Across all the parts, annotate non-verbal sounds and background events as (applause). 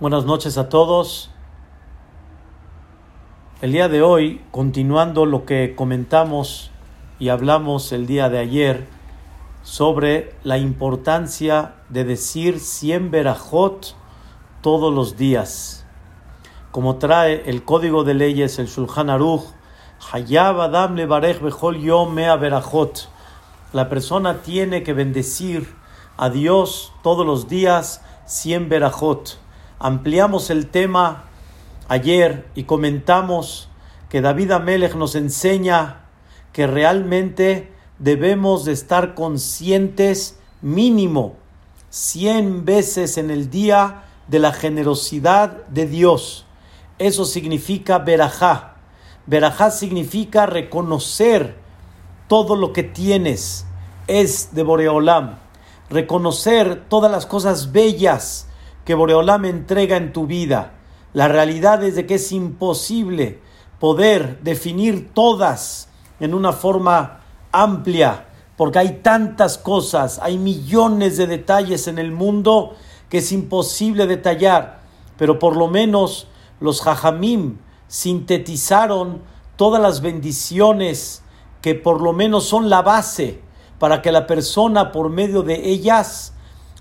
Buenas noches a todos. El día de hoy, continuando lo que comentamos y hablamos el día de ayer sobre la importancia de decir 100 verajot todos los días. Como trae el código de leyes, el Shulchan Aruch, Hayab Adam Levarech Bechol Yom Mea Berajot. La persona tiene que bendecir a Dios todos los días 100 verajot ampliamos el tema ayer y comentamos que David Amelech nos enseña que realmente debemos de estar conscientes mínimo 100 veces en el día de la generosidad de Dios. Eso significa verajá. Verajá significa reconocer todo lo que tienes es de Boreolam. Reconocer todas las cosas bellas que Boreolam entrega en tu vida. La realidad es de que es imposible poder definir todas en una forma amplia, porque hay tantas cosas, hay millones de detalles en el mundo que es imposible detallar, pero por lo menos los jajamim sintetizaron todas las bendiciones que por lo menos son la base para que la persona por medio de ellas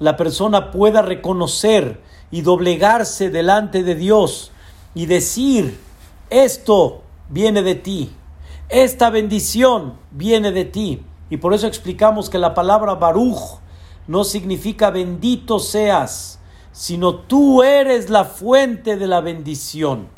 la persona pueda reconocer y doblegarse delante de Dios y decir, esto viene de ti, esta bendición viene de ti. Y por eso explicamos que la palabra Baruch no significa bendito seas, sino tú eres la fuente de la bendición.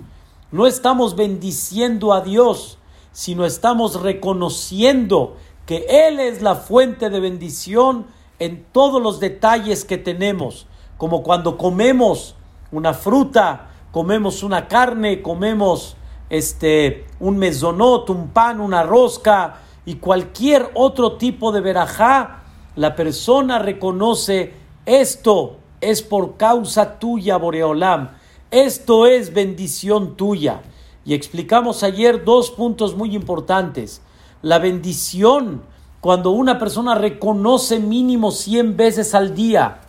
No estamos bendiciendo a Dios, sino estamos reconociendo que Él es la fuente de bendición en todos los detalles que tenemos, como cuando comemos una fruta, comemos una carne, comemos este un mesonot, un pan, una rosca y cualquier otro tipo de verajá, la persona reconoce esto es por causa tuya, Boreolam, esto es bendición tuya. Y explicamos ayer dos puntos muy importantes. La bendición cuando una persona reconoce mínimo 100 veces al día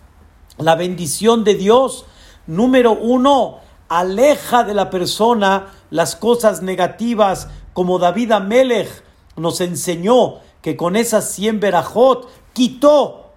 la bendición de Dios, número uno, aleja de la persona las cosas negativas, como David Amelech nos enseñó que con esas 100 verajot quitó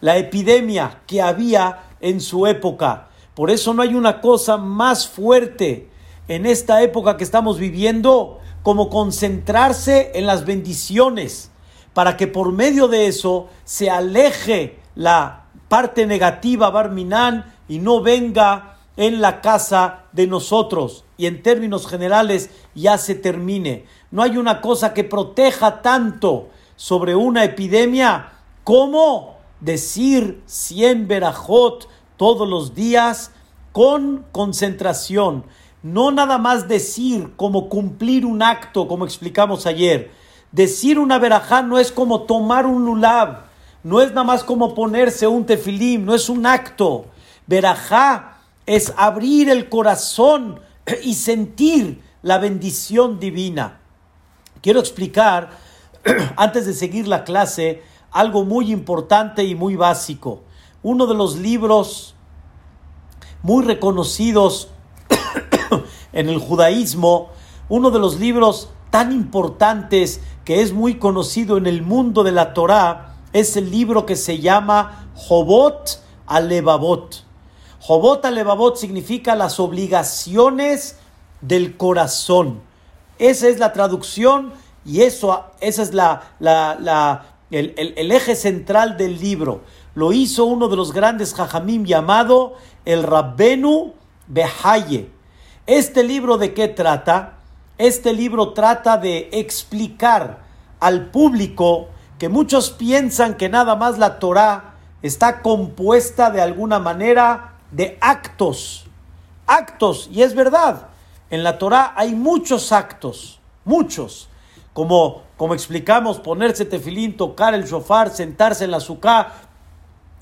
la epidemia que había en su época. Por eso no hay una cosa más fuerte en esta época que estamos viviendo como concentrarse en las bendiciones para que por medio de eso se aleje la parte negativa Barminán y no venga en la casa de nosotros y en términos generales ya se termine. No hay una cosa que proteja tanto sobre una epidemia como decir 100 verajot todos los días con concentración. No nada más decir como cumplir un acto, como explicamos ayer, Decir una verajá no es como tomar un lulab, no es nada más como ponerse un tefilim, no es un acto. Verajá es abrir el corazón y sentir la bendición divina. Quiero explicar, (clears throat) antes de seguir la clase, algo muy importante y muy básico. Uno de los libros muy reconocidos (clears throat) en el judaísmo, uno de los libros tan importantes que es muy conocido en el mundo de la Torá, es el libro que se llama Jobot Alevabot. Jobot Alevabot significa las obligaciones del corazón. Esa es la traducción y eso, ese es la, el, el, eje central del libro. Lo hizo uno de los grandes jajamim llamado el Rabbenu Behaye. ¿Este libro de qué trata? Este libro trata de explicar al público que muchos piensan que nada más la Torah está compuesta de alguna manera de actos. Actos, y es verdad, en la Torah hay muchos actos, muchos. Como, como explicamos, ponerse tefilín, tocar el shofar, sentarse en la suká,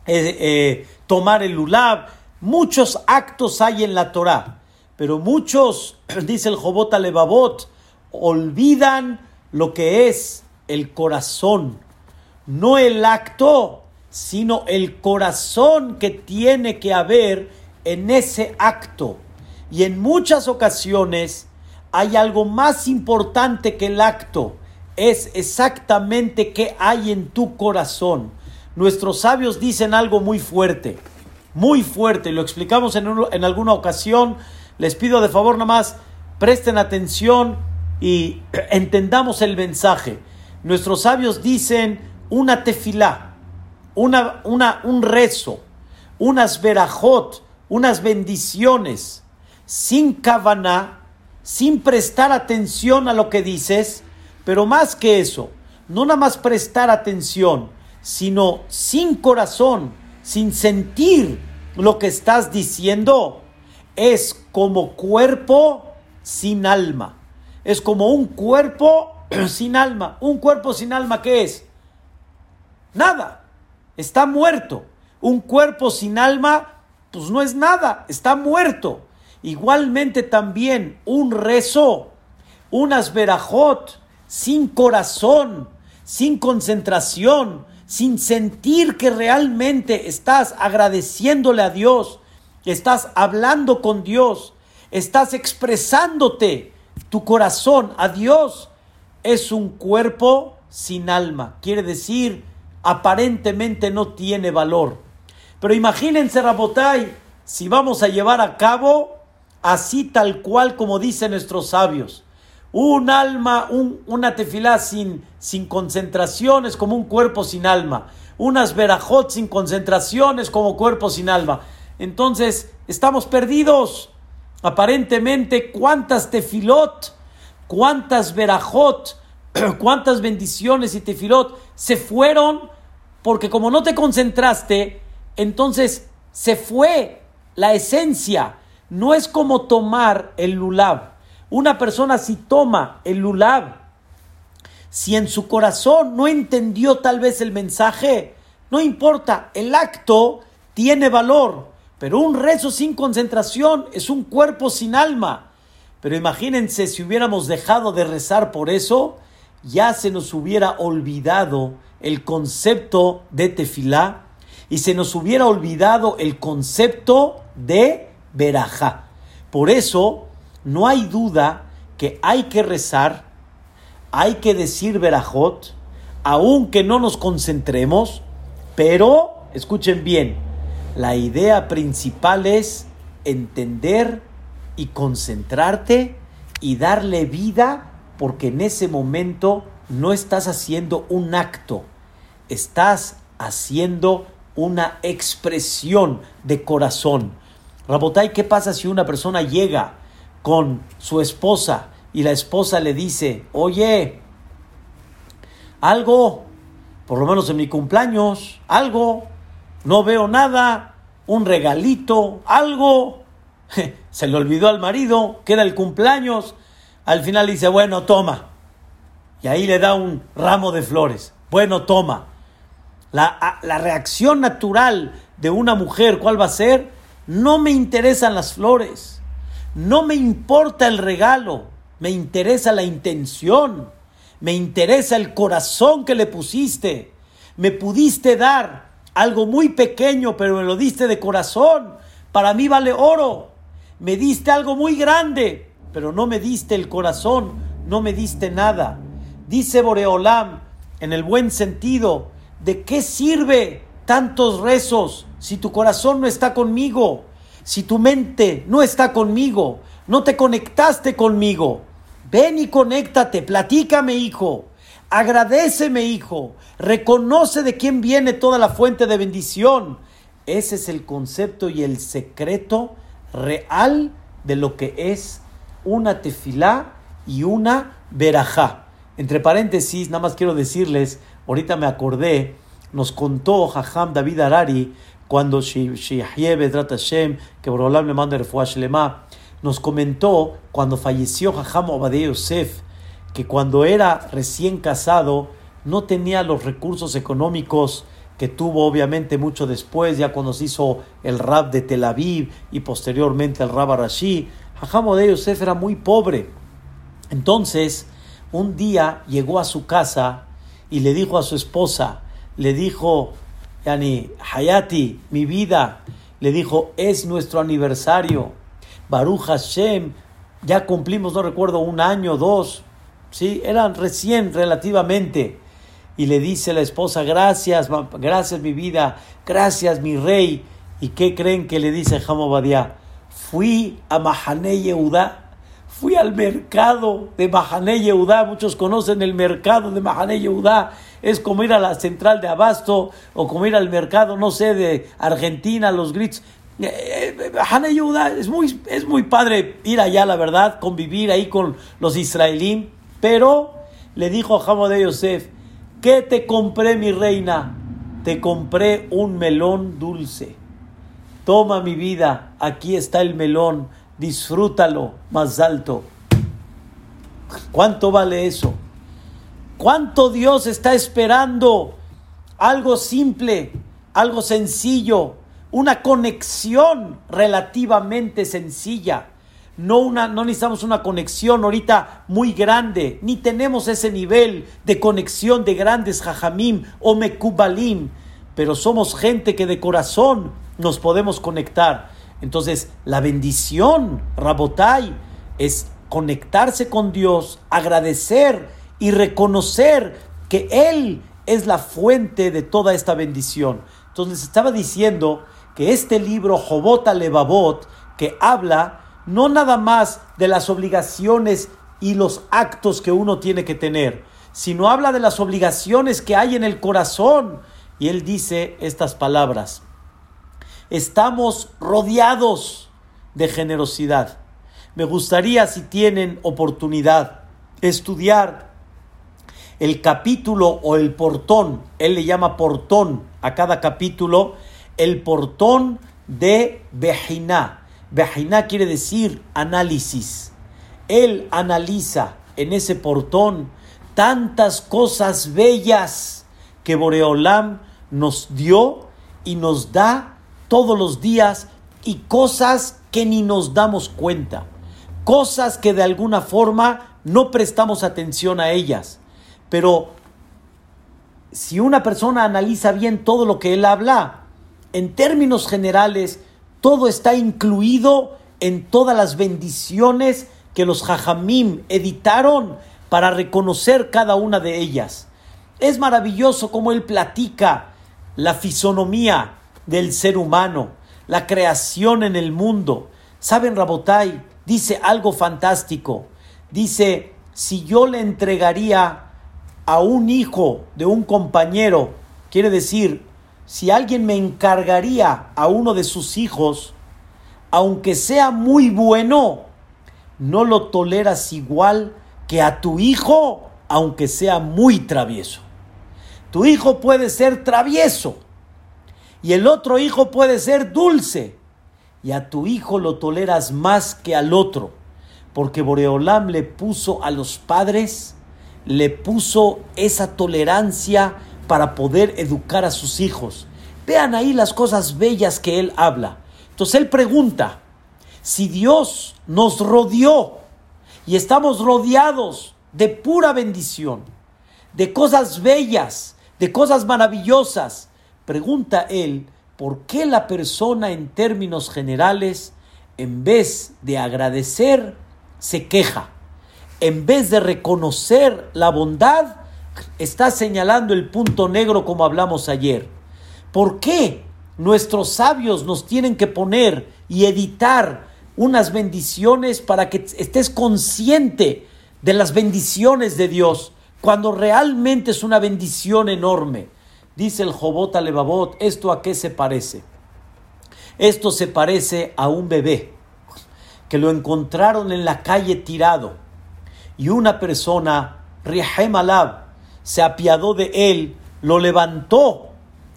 eh, eh, tomar el lulab. Muchos actos hay en la Torah. Pero muchos, (clears throat) dice el Jobot Alevabot, olvidan lo que es el corazón. No el acto, sino el corazón que tiene que haber en ese acto. Y en muchas ocasiones hay algo más importante que el acto. Es exactamente qué hay en tu corazón. Nuestros sabios dicen algo muy fuerte, muy fuerte. Lo explicamos en, en alguna ocasión. Les pido de favor nada más, presten atención y (clears throat) entendamos el mensaje. Nuestros sabios dicen una tefilá, una, una, un rezo, unas verajot, unas bendiciones, sin kavaná, sin prestar atención a lo que dices, pero más que eso, no nada más prestar atención, sino sin corazón, sin sentir lo que estás diciendo, es como cuerpo sin alma. Es como un cuerpo (clears throat) sin alma. Un cuerpo sin alma, ¿qué es? Nada. Está muerto. Un cuerpo sin alma, pues no es nada. Está muerto. Igualmente también un rezo, unas verajot, sin corazón, sin concentración, sin sentir que realmente estás agradeciéndole a Dios, estás hablando con Dios, estás expresándote tu corazón a Dios, es un cuerpo sin alma. Quiere decir, aparentemente no tiene valor. Pero imagínense, Rabotai, si vamos a llevar a cabo así tal cual como dicen nuestros sabios. Un alma, un, una tefilá sin, sin concentración es como un cuerpo sin alma. Unas verajot sin concentración es como cuerpo sin alma. Entonces, estamos perdidos. Aparentemente, ¿cuántas tefilot, cuántas verajot, (clears throat) cuántas bendiciones y tefilot se fueron porque como no te concentraste, entonces se fue la esencia no es como tomar el lulab. Una persona si toma el lulab, si en su corazón no entendió tal vez el mensaje, no importa, el acto tiene valor, pero un rezo sin concentración es un cuerpo sin alma. Pero imagínense si hubiéramos dejado de rezar por eso, ya se nos hubiera olvidado el concepto de tefilá y se nos hubiera olvidado el concepto de verajá. Por eso no hay duda que hay que rezar, hay que decir verajot, aunque no nos concentremos, pero escuchen bien, la idea principal es entender y concentrarte y darle vida porque en ese momento no estás haciendo un acto, estás haciendo una expresión de corazón. Rabotay, ¿qué pasa si una persona llega con su esposa y la esposa le dice, oye, algo, por lo menos en mi cumpleaños, algo, no veo nada, un regalito, algo, (laughs) se le olvidó al marido, queda el cumpleaños, al final dice, bueno, toma, y ahí le da un ramo de flores, bueno, toma. La, la reacción natural de una mujer, ¿cuál va a ser? No me interesan las flores, no me importa el regalo, me interesa la intención, me interesa el corazón que le pusiste. Me pudiste dar algo muy pequeño, pero me lo diste de corazón. Para mí vale oro. Me diste algo muy grande, pero no me diste el corazón, no me diste nada. Dice Boreolam, en el buen sentido, ¿de qué sirve tantos rezos si tu corazón no está conmigo? Si tu mente no está conmigo, no te conectaste conmigo. Ven y conéctate, platícame, hijo. Agradeceme, hijo. Reconoce de quién viene toda la fuente de bendición. Ese es el concepto y el secreto real de lo que es una tefilá y una verajá. Entre paréntesis, nada más quiero decirles, ahorita me acordé, nos contó Jajam David Arari cuando Hashem, que Borolam le manda nos comentó cuando falleció Jajam Obadiah Yosef, que cuando era recién casado no tenía los recursos económicos que tuvo obviamente mucho después, ya cuando se hizo el rap de Tel Aviv y posteriormente el rab Arashi. Jajam Obadiah Yosef era muy pobre. Entonces, un día llegó a su casa y le dijo a su esposa, le dijo, Yani, Hayati, mi vida, le dijo, es nuestro aniversario. Baruch Hashem, ya cumplimos, no recuerdo, un año, dos, ¿sí? Eran recién relativamente. Y le dice la esposa, gracias, gracias mi vida, gracias mi rey. ¿Y qué creen que le dice Badia? Fui a Mahane Yehuda, fui al mercado de Mahane Yehuda, muchos conocen el mercado de Mahane Yehuda, es como ir a la central de Abasto o como ir al mercado, no sé, de Argentina, los grits. Eh, eh, Mahane Yehuda, es muy, es muy padre ir allá, la verdad, convivir ahí con los israelíes, pero le dijo a de Yosef, ¿qué te compré mi reina? Te compré un melón dulce Toma mi vida, aquí está el melón, disfrútalo más alto. ¿Cuánto vale eso? ¿Cuánto Dios está esperando? Algo simple, algo sencillo, una conexión relativamente sencilla. No, una, no necesitamos una conexión ahorita muy grande, ni tenemos ese nivel de conexión de grandes jajamim o mekubalim, pero somos gente que de corazón nos podemos conectar. Entonces, la bendición, Rabotai, es conectarse con Dios, agradecer y reconocer que Él es la fuente de toda esta bendición. Entonces, estaba diciendo que este libro, Jobota Levavot, que habla no nada más de las obligaciones y los actos que uno tiene que tener, sino habla de las obligaciones que hay en el corazón. Y él dice estas palabras estamos rodeados de generosidad. Me gustaría, si tienen oportunidad, estudiar el capítulo o el portón, él le llama portón a cada capítulo, el portón de Bejiná. Bejiná quiere decir análisis. Él analiza en ese portón tantas cosas bellas que Boreolam nos dio y nos da todos los días y cosas que ni nos damos cuenta, cosas que de alguna forma no prestamos atención a ellas. Pero si una persona analiza bien todo lo que él habla, en términos generales, todo está incluido en todas las bendiciones que los jajamim editaron para reconocer cada una de ellas. Es maravilloso como él platica la fisonomía, del ser humano, la creación en el mundo. ¿Saben, Rabotai? Dice algo fantástico. Dice, si yo le entregaría a un hijo de un compañero, quiere decir, si alguien me encargaría a uno de sus hijos, aunque sea muy bueno, no lo toleras igual que a tu hijo, aunque sea muy travieso. Tu hijo puede ser travieso, y el otro hijo puede ser dulce. Y a tu hijo lo toleras más que al otro. Porque Boreolam le puso a los padres, le puso esa tolerancia para poder educar a sus hijos. Vean ahí las cosas bellas que él habla. Entonces él pregunta, si Dios nos rodeó y estamos rodeados de pura bendición, de cosas bellas, de cosas maravillosas, Pregunta él, ¿por qué la persona en términos generales, en vez de agradecer, se queja? En vez de reconocer la bondad, está señalando el punto negro como hablamos ayer. ¿Por qué nuestros sabios nos tienen que poner y editar unas bendiciones para que estés consciente de las bendiciones de Dios, cuando realmente es una bendición enorme? Dice el Jobot Alevabot, ¿esto a qué se parece? Esto se parece a un bebé que lo encontraron en la calle tirado y una persona, Rihem se apiadó de él, lo levantó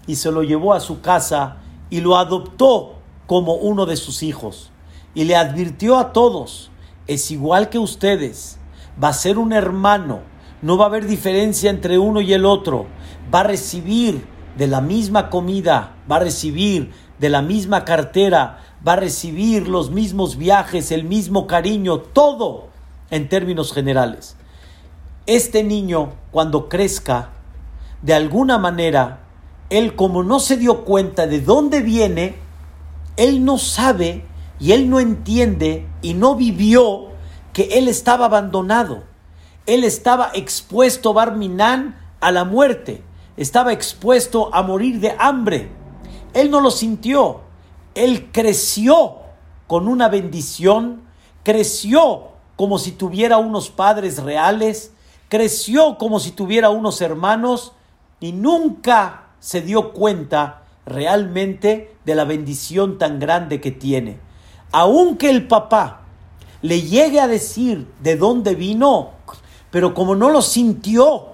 y se lo llevó a su casa y lo adoptó como uno de sus hijos. Y le advirtió a todos, es igual que ustedes, va a ser un hermano, no va a haber diferencia entre uno y el otro. Va a recibir de la misma comida, va a recibir de la misma cartera, va a recibir los mismos viajes, el mismo cariño, todo en términos generales. Este niño, cuando crezca, de alguna manera, él como no se dio cuenta de dónde viene, él no sabe y él no entiende y no vivió que él estaba abandonado. Él estaba expuesto, Barminán, a la muerte. Estaba expuesto a morir de hambre. Él no lo sintió. Él creció con una bendición, creció como si tuviera unos padres reales, creció como si tuviera unos hermanos y nunca se dio cuenta realmente de la bendición tan grande que tiene. Aunque el papá le llegue a decir de dónde vino, pero como no lo sintió,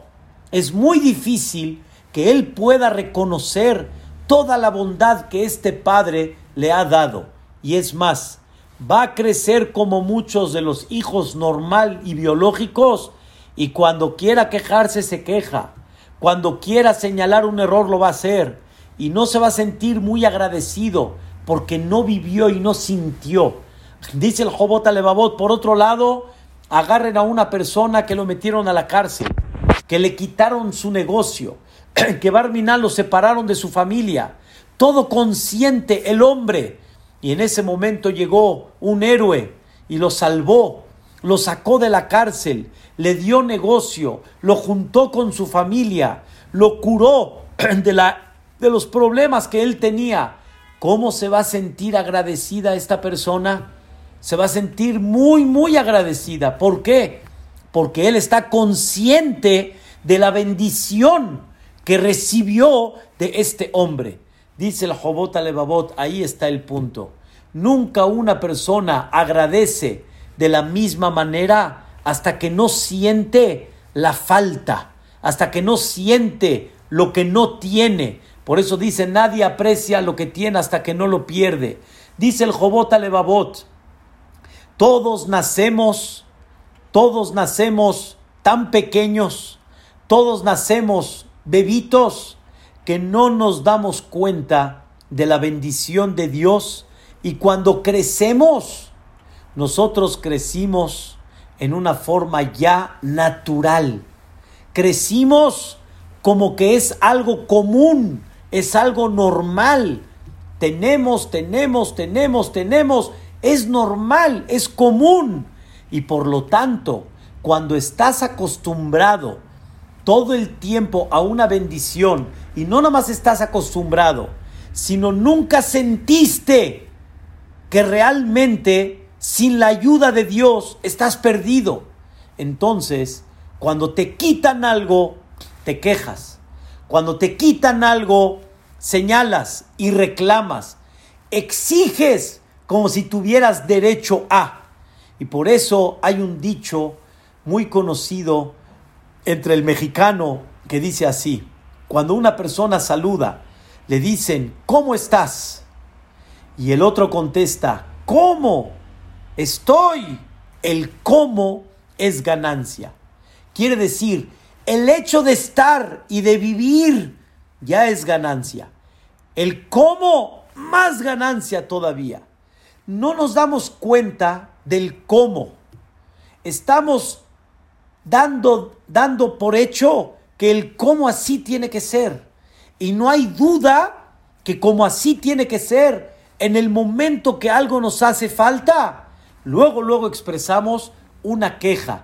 es muy difícil que él pueda reconocer toda la bondad que este padre le ha dado. Y es más, va a crecer como muchos de los hijos normal y biológicos y cuando quiera quejarse se queja, cuando quiera señalar un error lo va a hacer y no se va a sentir muy agradecido porque no vivió y no sintió. Dice el Jobot Alevabot, por otro lado, agarren a una persona que lo metieron a la cárcel, que le quitaron su negocio, (clears throat) que Barminal lo separaron de su familia, todo consciente el hombre. Y en ese momento llegó un héroe y lo salvó, lo sacó de la cárcel, le dio negocio, lo juntó con su familia, lo curó (clears throat) de, la, de los problemas que él tenía. ¿Cómo se va a sentir agradecida esta persona? Se va a sentir muy, muy agradecida. ¿Por qué? Porque él está consciente de la bendición que recibió de este hombre. Dice el Jobot Alevabot, ahí está el punto. Nunca una persona agradece de la misma manera hasta que no siente la falta, hasta que no siente lo que no tiene. Por eso dice, nadie aprecia lo que tiene hasta que no lo pierde. Dice el Jobot Alevabot, todos nacemos, todos nacemos tan pequeños, todos nacemos bebitos que no nos damos cuenta de la bendición de Dios y cuando crecemos, nosotros crecimos en una forma ya natural. Crecimos como que es algo común, es algo normal. Tenemos, tenemos, tenemos, tenemos. Es normal, es común. Y por lo tanto, cuando estás acostumbrado todo el tiempo a una bendición y no nomás estás acostumbrado, sino nunca sentiste que realmente sin la ayuda de Dios estás perdido. Entonces, cuando te quitan algo, te quejas. Cuando te quitan algo, señalas y reclamas. Exiges como si tuvieras derecho a. Y por eso hay un dicho muy conocido entre el mexicano que dice así, cuando una persona saluda, le dicen, ¿cómo estás? Y el otro contesta, ¿cómo? Estoy. El cómo es ganancia. Quiere decir, el hecho de estar y de vivir ya es ganancia. El cómo, más ganancia todavía. No nos damos cuenta del cómo. Estamos dando, dando por hecho que el cómo así tiene que ser. Y no hay duda que como así tiene que ser en el momento que algo nos hace falta, Luego, luego expresamos una queja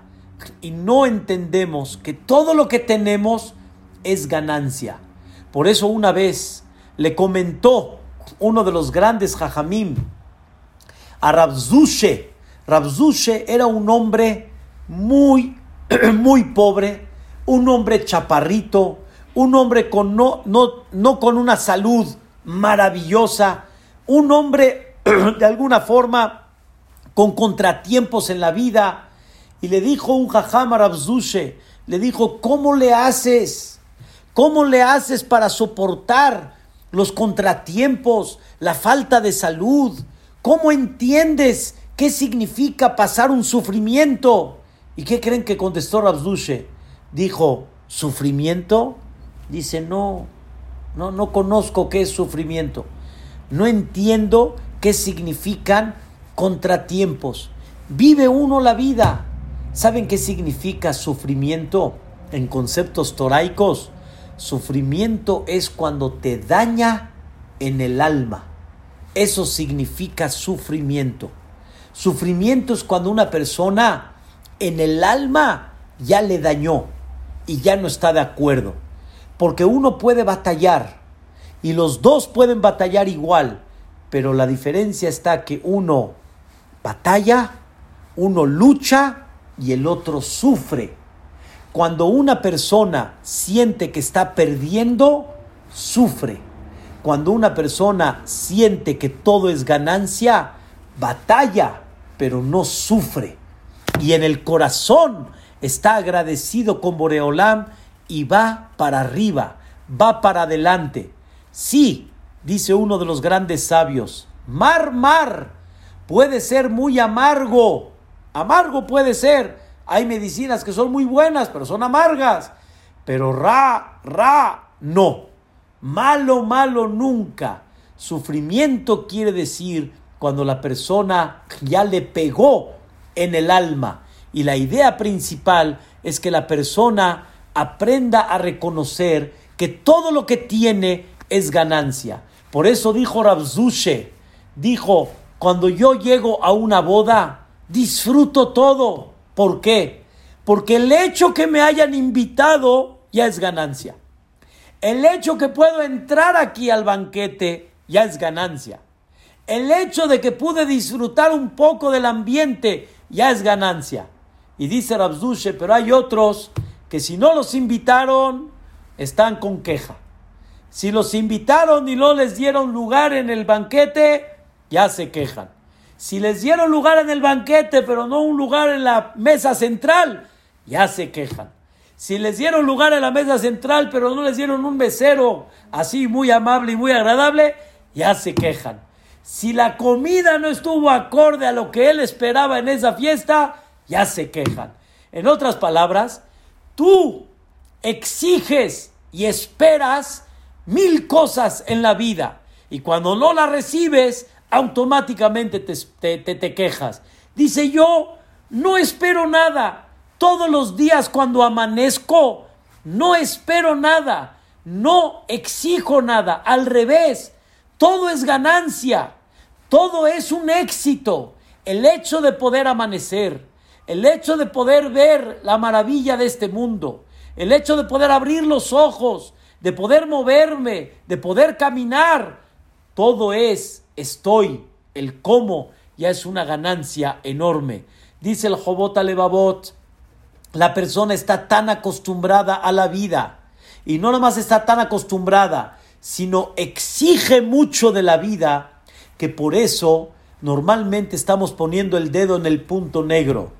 y no entendemos que todo lo que tenemos es ganancia. Por eso una vez le comentó uno de los grandes jajamim a Rabzushe. Rabzushe era un hombre muy, (clears throat) muy pobre, un hombre chaparrito, un hombre con no, no, no con una salud maravillosa, un hombre (clears throat) de alguna forma con contratiempos en la vida. Y le dijo un jajam a le dijo, ¿cómo le haces? ¿Cómo le haces para soportar los contratiempos, la falta de salud? ¿Cómo entiendes qué significa pasar un sufrimiento? ¿Y qué creen que contestó Rabzushe? Dijo, ¿sufrimiento? Dice, no, no, no conozco qué es sufrimiento. No entiendo qué significan contratiempos. Vive uno la vida. ¿Saben qué significa sufrimiento en conceptos toraicos? Sufrimiento es cuando te daña en el alma. eso significa sufrimiento. Sufrimiento es cuando una persona en el alma ya le dañó y ya no está de acuerdo. Porque uno puede batallar y los dos pueden batallar igual, pero la diferencia está que uno batalla, uno lucha y el otro sufre. Cuando una persona siente que está perdiendo, sufre. Cuando una persona siente que todo es ganancia, batalla, pero no sufre. Y en el corazón está agradecido con Boreolam y va para arriba, va para adelante. Sí, dice uno de los grandes sabios, mar, mar, puede ser muy amargo. Amargo puede ser, hay medicinas que son muy buenas, pero son amargas. Pero ra, ra, no. Malo, malo nunca. Sufrimiento quiere decir cuando la persona ya le pegó en el alma. Y la idea principal es que la persona aprenda a reconocer que todo lo que tiene es ganancia. Por eso dijo Rabzushe, dijo, cuando yo llego a una boda, disfruto todo. ¿Por qué? Porque el hecho que me hayan invitado ya es ganancia. El hecho que puedo entrar aquí al banquete ya es ganancia. El hecho de que pude disfrutar un poco del ambiente ya es ganancia. Y dice Rabzushe, pero hay otros que si no los invitaron, están con queja. Si los invitaron y no les dieron lugar en el banquete, ya se quejan. Si les dieron lugar en el banquete, pero no un lugar en la mesa central, ya se quejan. Si les dieron lugar en la mesa central, pero no les dieron un mesero así muy amable y muy agradable, ya se quejan. Si la comida no estuvo acorde a lo que él esperaba en esa fiesta, ya se quejan. En otras palabras, tú exiges y esperas mil cosas en la vida y cuando no las recibes, automáticamente te, te, quejas. Dice yo, no espero nada. Todos los días cuando amanezco, no espero nada. No exijo nada. Al revés, todo es ganancia. Todo es un éxito. El hecho de poder amanecer, el hecho de poder ver la maravilla de este mundo, el hecho de poder abrir los ojos, de poder moverme, de poder caminar, todo es estoy, el cómo, ya es una ganancia enorme. Dice el Jobot Alevabot, la persona está tan acostumbrada a la vida y no nomás está tan acostumbrada, sino exige mucho de la vida que por eso normalmente estamos poniendo el dedo en el punto negro.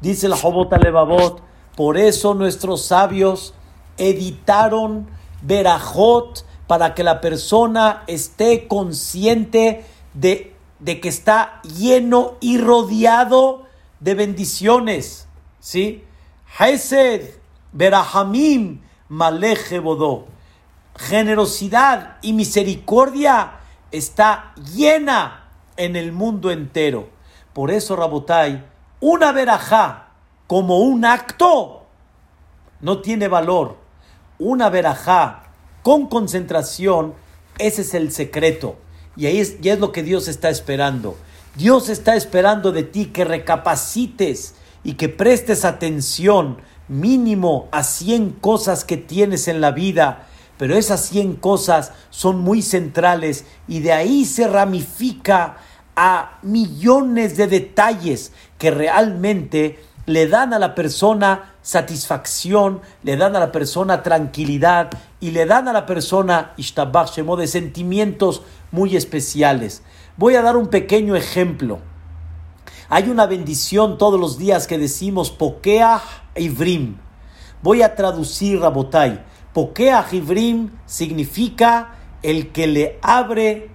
Dice el Jobot Alevabot, por eso nuestros sabios editaron Berajot para que la persona esté consciente de, que está lleno y rodeado de bendiciones. ¿Sí? Hesed, Berahamim, Maleje Bodó. Generosidad y misericordia está llena en el mundo entero. Por eso, Rabotai, una verajá como un acto no tiene valor. Una verajá con concentración, ese es el secreto. Y ahí es, es lo que Dios está esperando. Dios está esperando de ti que recapacites y que prestes atención mínimo a 100 cosas que tienes en la vida, pero esas 100 cosas son muy centrales y de ahí se ramifica a millones de detalles que realmente le dan a la persona satisfacción, le dan a la persona tranquilidad y le dan a la persona ishtabach de sentimientos muy especiales. Voy a dar un pequeño ejemplo. Hay una bendición todos los días que decimos Pokeah Ivrim. Voy a traducir Rabotai. Pokeah Ivrim significa el que le abre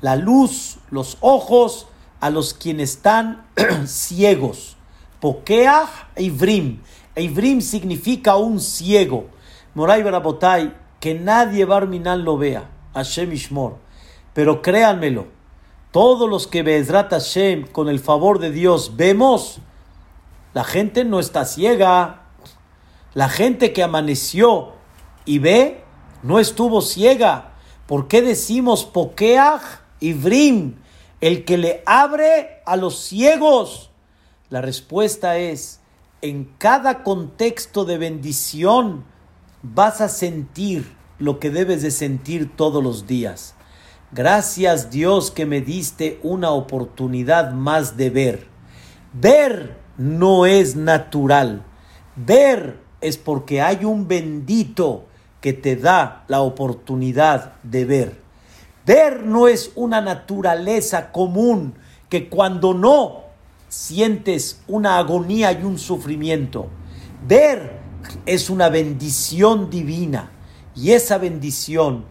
la luz, los ojos a los quienes están (clears throat) ciegos. Pokeah Ivrim. Ivrim significa un ciego. Moray Barabotay, que nadie Barminal lo vea. Hashem Ishmor. Pero créanmelo, todos los que Bezrat Hashem, con el favor de Dios, vemos, la gente no está ciega. La gente que amaneció y ve, no estuvo ciega. ¿Por qué decimos Pokeah Ibrim, el que le abre a los ciegos. La respuesta es, en cada contexto de bendición vas a sentir lo que debes de sentir todos los días. Gracias Dios que me diste una oportunidad más de ver. Ver no es natural. Ver es porque hay un bendito que te da la oportunidad de ver. Ver no es una naturaleza común que cuando no sientes una agonía y un sufrimiento. Ver es una bendición divina y esa bendición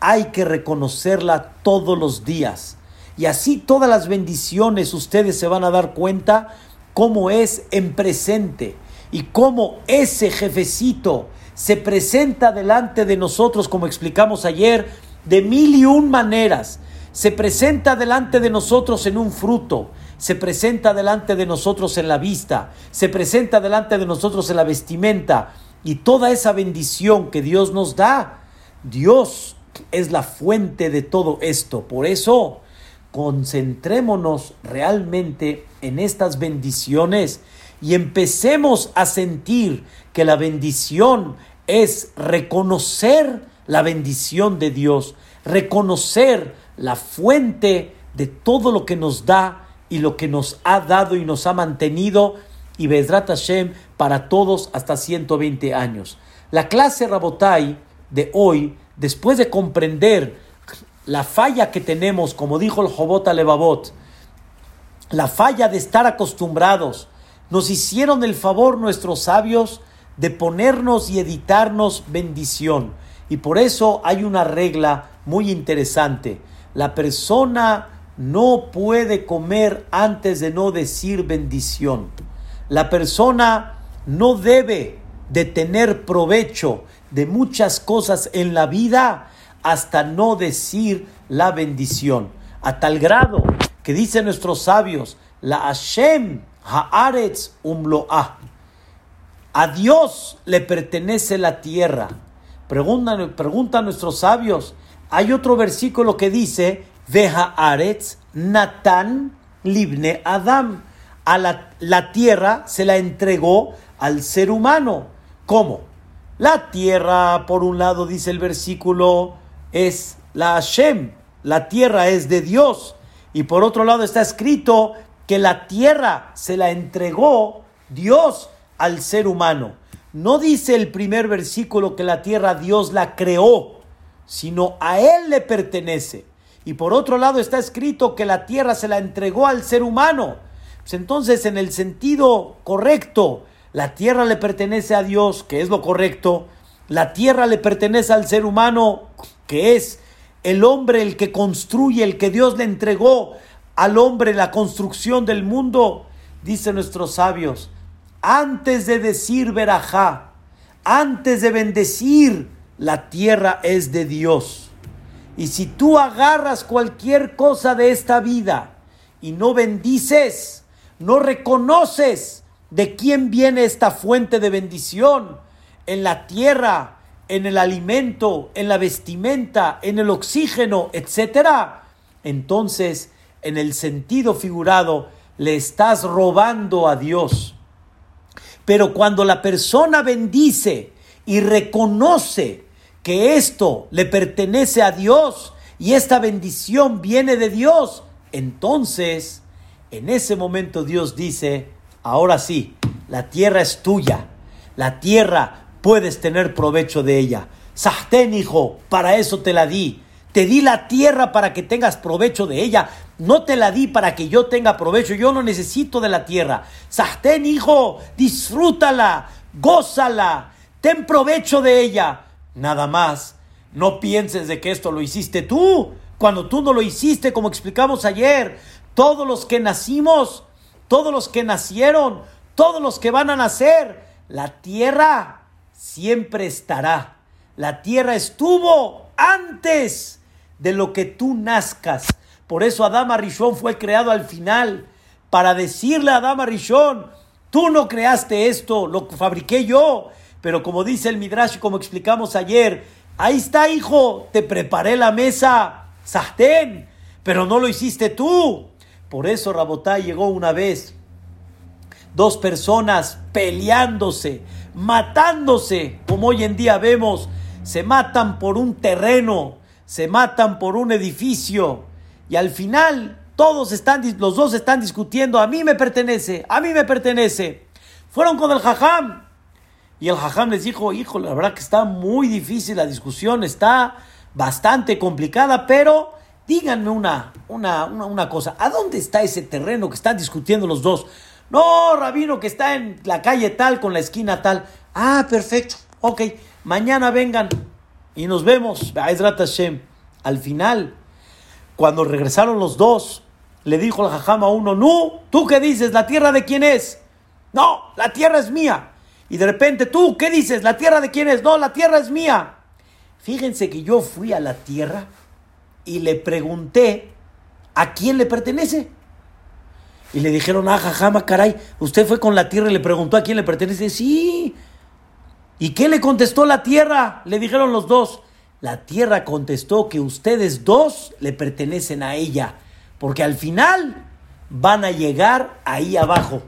hay que reconocerla todos los días. Y así todas las bendiciones ustedes se van a dar cuenta cómo es en presente y cómo ese jefecito se presenta delante de nosotros, como explicamos ayer, de mil y un maneras. Se presenta delante de nosotros en un fruto, se presenta delante de nosotros en la vista, se presenta delante de nosotros en la vestimenta y toda esa bendición que Dios nos da. Dios es la fuente de todo esto. Por eso, concentrémonos realmente en estas bendiciones y empecemos a sentir que la bendición es reconocer la bendición de Dios, reconocer la fuente de todo lo que nos da y lo que nos ha dado y nos ha mantenido y Bezrat Hashem para todos hasta 120 años. La clase Rabotai de hoy, después de comprender la falla que tenemos, como dijo el Jobot Levavot, la falla de estar acostumbrados, nos hicieron el favor nuestros sabios de ponernos y editarnos bendición. Y por eso hay una regla muy interesante. La persona no puede comer antes de no decir bendición. La persona no debe de tener provecho de muchas cosas en la vida hasta no decir la bendición. A tal grado que dicen nuestros sabios, la Hashem haaretz umloah. A Dios le pertenece la tierra. Preguntan, preguntan nuestros sabios. Hay otro versículo que dice, Veja Aretz Natán Libne Adam. A la, la tierra se la entregó al ser humano. ¿Cómo? La tierra, por un lado, dice el versículo, es la Hashem. La tierra es de Dios. Y por otro lado está escrito que la tierra se la entregó Dios al ser humano. No dice el primer versículo que la tierra Dios la creó, sino a Él le pertenece. Y por otro lado está escrito que la tierra se la entregó al ser humano. Pues entonces, en el sentido correcto, la tierra le pertenece a Dios, que es lo correcto. La tierra le pertenece al ser humano, que es el hombre el que construye, el que Dios le entregó al hombre la construcción del mundo. Dicen nuestros sabios, antes de decir verajá, antes de bendecir, la tierra es de Dios. Y si tú agarras cualquier cosa de esta vida y no bendices, no reconoces de quién viene esta fuente de bendición, en la tierra, en el alimento, en la vestimenta, en el oxígeno, etc., entonces, en el sentido figurado, le estás robando a Dios. Pero cuando la persona bendice y reconoce que esto le pertenece a Dios y esta bendición viene de Dios, entonces en ese momento Dios dice, ahora sí, la tierra es tuya, la tierra puedes tener provecho de ella. Sahten, hijo, para eso te la di. Te di la tierra para que tengas provecho de ella. No te la di para que yo tenga provecho. Yo no necesito de la tierra. Sahten, hijo, disfrútala, gózala, ten provecho de ella. Nada más, no pienses de que esto lo hiciste tú, cuando tú no lo hiciste, como explicamos ayer. Todos los que nacimos, todos los que nacieron, todos los que van a nacer, la tierra siempre estará. La tierra estuvo antes de lo que tú nazcas. Por eso Adama Rishon fue creado al final, para decirle a Adama Rishon, tú no creaste esto, lo fabriqué yo. Pero como dice el Midrash, como explicamos ayer, ahí está, hijo, te preparé la mesa, Sahten. pero no lo hiciste tú. Por eso Rabotay llegó una vez, dos personas peleándose, matándose, como hoy en día vemos, se matan por un terreno, se matan por un edificio, y al final todos están, los dos están discutiendo, a mí me pertenece, a mí me pertenece. Fueron con el jajam, y el jajam les dijo, hijo, la verdad que está muy difícil la discusión, está bastante complicada, pero díganme una, una, una, cosa, ¿a dónde está ese terreno que están discutiendo los dos? No, rabino, que está en la calle tal, con la esquina tal. Ah, perfecto, ok, mañana vengan y nos vemos. Al final, cuando regresaron los dos, le dijo el jajam a uno, no, ¿tú qué dices? ¿La tierra de quién es? No, la tierra es mía. Y de repente, ¿tú qué dices? ¿La tierra de quién es? No, la tierra es mía. Fíjense que yo fui a la tierra y le pregunté a quién le pertenece. Y le dijeron, ah, jajama, caray, usted fue con la tierra y le preguntó a quién le pertenece. Sí. ¿Y qué le contestó la tierra? Le dijeron los dos. La tierra contestó que ustedes dos le pertenecen a ella, porque al final van a llegar ahí abajo.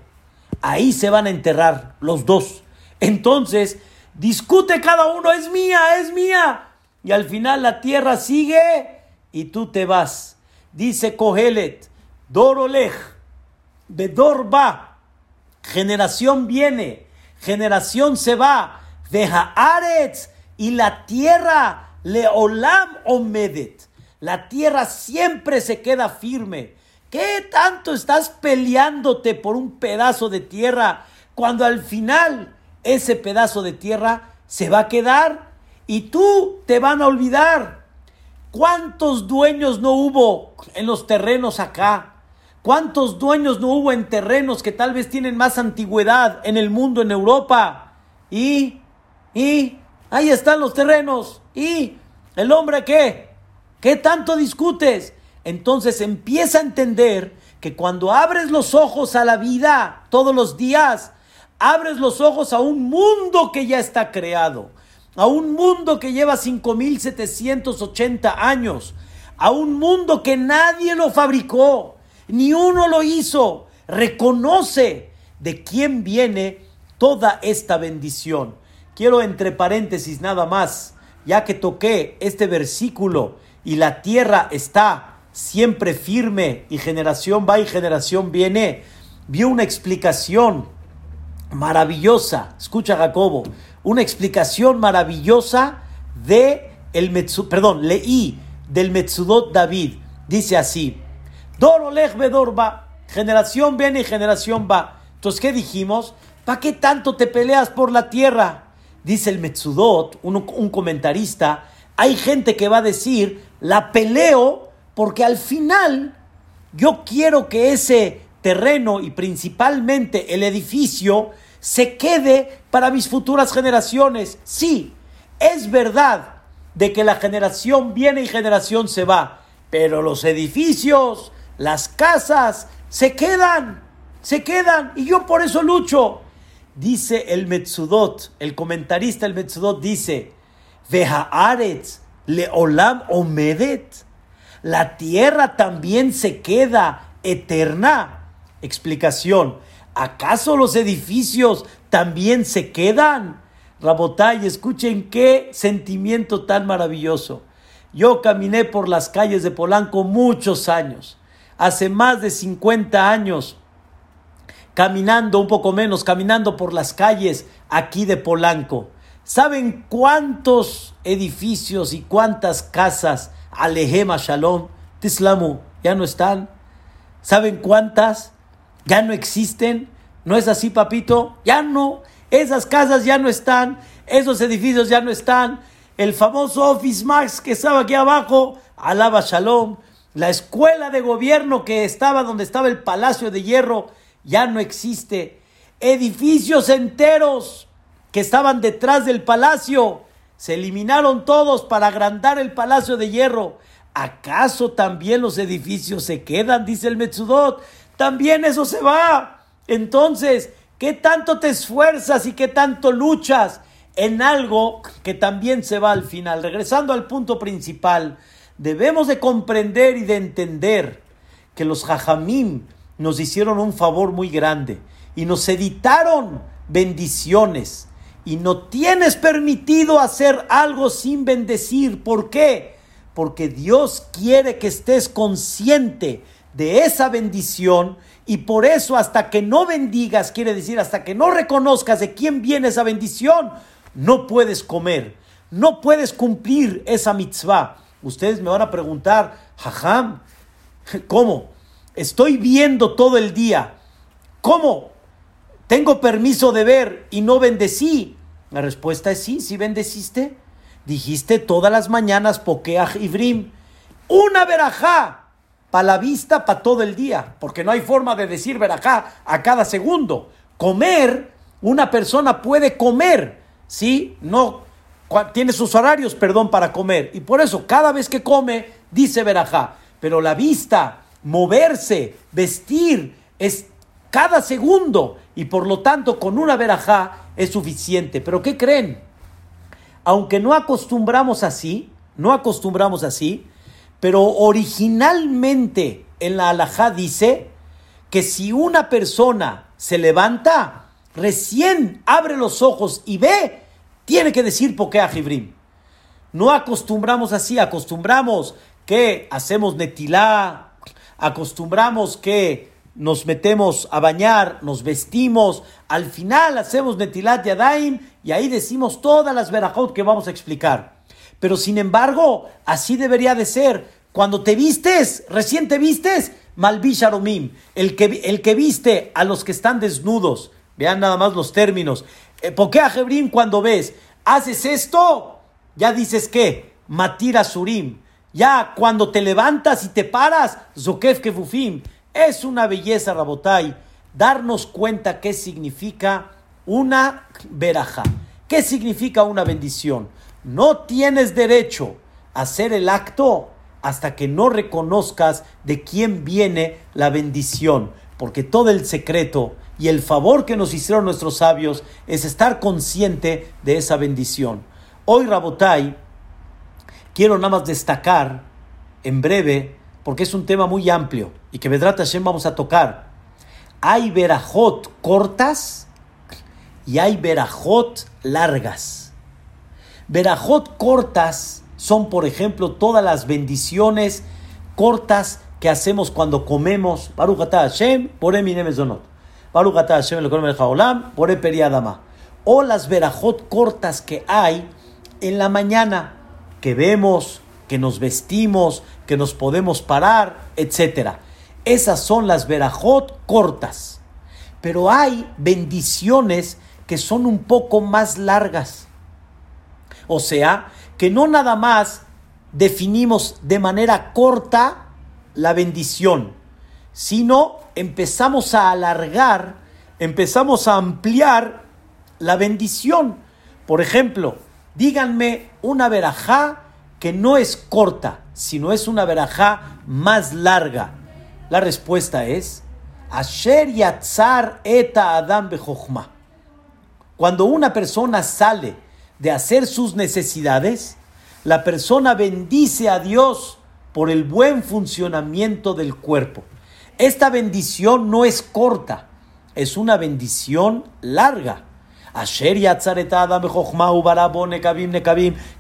Ahí se van a enterrar los dos. Entonces, discute cada uno, es mía, es mía. Y al final la tierra sigue y tú te vas. Dice Kohelet, Dorolej, Bedor va, generación viene, generación se va, deja Aretz y la tierra leolam omedet. La tierra siempre se queda firme. ¿Qué tanto estás peleándote por un pedazo de tierra cuando al final ese pedazo de tierra se va a quedar y tú te van a olvidar. ¿Cuántos dueños no hubo en los terrenos acá? ¿Cuántos dueños no hubo en terrenos que tal vez tienen más antigüedad en el mundo, en Europa? Y, y, ahí están los terrenos. ¿Y el hombre qué? ¿Qué tanto discutes? Entonces empieza a entender que cuando abres los ojos a la vida todos los días, abres los ojos a un mundo que ya está creado, a un mundo que lleva 5780 años, a un mundo que nadie lo fabricó, ni uno lo hizo. Reconoce de quién viene toda esta bendición. Quiero entre paréntesis nada más, ya que toqué este versículo y la tierra está siempre firme y generación va y generación viene, vi una explicación maravillosa, escucha Jacobo, una explicación maravillosa de el Metsu, perdón, leí del Metsudot David. Dice así: Dorolech Bedorba, generación viene y generación va. Entonces, ¿qué dijimos? ¿Para qué tanto te peleas por la tierra? Dice el Metsudot, un comentarista. Hay gente que va a decir: La peleo porque al final yo quiero que ese terreno y principalmente el edificio se quede para mis futuras generaciones. Sí, es verdad de que la generación viene y generación se va, pero los edificios, las casas, se quedan, se quedan, y yo por eso lucho. Dice el Metsudot, el comentarista el Metsudot dice, Vehaaretz leolam omedet, la tierra también se queda eterna. Explicación, ¿acaso los edificios también se quedan? Rabotay, escuchen qué sentimiento tan maravilloso. Yo caminé por las calles de Polanco muchos años, hace más de 50 años, caminando un poco menos, caminando por las calles aquí de Polanco. ¿Saben cuántos edificios y cuántas casas Alehema Shalom, Tislamu, ya no están? ¿Saben cuántas? Ya no existen. ¿No es así, papito? Ya no. Esas casas ya no están. Esos edificios ya no están. El famoso Office Max que estaba aquí abajo, alaba Shalom. La escuela de gobierno que estaba donde estaba el Palacio de Hierro ya no existe. Edificios enteros que estaban detrás del palacio se eliminaron todos para agrandar el Palacio de Hierro. ¿Acaso también los edificios se quedan? Dice el Metsudot también eso se va. Entonces, ¿qué tanto te esfuerzas y qué tanto luchas en algo que también se va al final? Regresando al punto principal, debemos de comprender y de entender que los jajamim nos hicieron un favor muy grande y nos editaron bendiciones. Y no tienes permitido hacer algo sin bendecir. ¿Por qué? Porque Dios quiere que estés consciente de esa bendición y por eso hasta que no bendigas, quiere decir hasta que no reconozcas de quién viene esa bendición, no puedes comer, no puedes cumplir esa mitzvah. Ustedes me van a preguntar, jajam, ¿cómo? Estoy viendo todo el día. ¿Cómo? ¿Tengo permiso de ver y no bendecí? La respuesta es sí, sí bendeciste. Dijiste todas las mañanas Pokeach Ibrim. Una verajá para la vista, para todo el día. Porque no hay forma de decir verajá a cada segundo. Comer, una persona puede comer, ¿sí? No, tiene sus horarios, perdón, para comer. Y por eso, cada vez que come, dice verajá. Pero la vista, moverse, vestir, es cada segundo. Y por lo tanto, con una verajá es suficiente. Pero ¿qué creen? Aunque no acostumbramos así, no acostumbramos así, pero originalmente en la alajá dice que si una persona se levanta, recién abre los ojos y ve, tiene que decir a Jibrim. No acostumbramos así, acostumbramos que hacemos netilá, acostumbramos que nos metemos a bañar, nos vestimos, al final hacemos netilat yadaim y ahí decimos todas las verajot que vamos a explicar. Pero sin embargo, así debería de ser. Cuando te vistes, recién te vistes, malvisharomim, el que, el que viste a los que están desnudos, vean nada más los términos. Eh, porque a Jebrim cuando ves, haces esto, ya dices que, matira surim, ya cuando te levantas y te paras, Zokef Kefufim, es una belleza, Rabotai, darnos cuenta qué significa una veraja, qué significa una bendición. No tienes derecho a hacer el acto hasta que no reconozcas de quién viene la bendición, porque todo el secreto y el favor que nos hicieron nuestros sabios es estar consciente de esa bendición. Hoy, Rabotai, quiero nada más destacar en breve, porque es un tema muy amplio y que Vedrat Hashem vamos a tocar. Hay verajot cortas y hay verajot largas. Verajot cortas son, por ejemplo, todas las bendiciones cortas que hacemos cuando comemos. Por Baruch Hashem, por O las verajot cortas que hay en la mañana que vemos, que nos vestimos, que nos podemos parar, etc. Esas son las verajot cortas. Pero hay bendiciones que son un poco más largas. O sea, que no nada más definimos de manera corta la bendición, sino empezamos a alargar, empezamos a ampliar la bendición. Por ejemplo, díganme una verajá que no es corta, sino es una verajá más larga. La respuesta es Asher Yatzar Eta Adam Bejochma. Cuando una persona sale de hacer sus necesidades, la persona bendice a Dios por el buen funcionamiento del cuerpo. Esta bendición no es corta, es una bendición larga.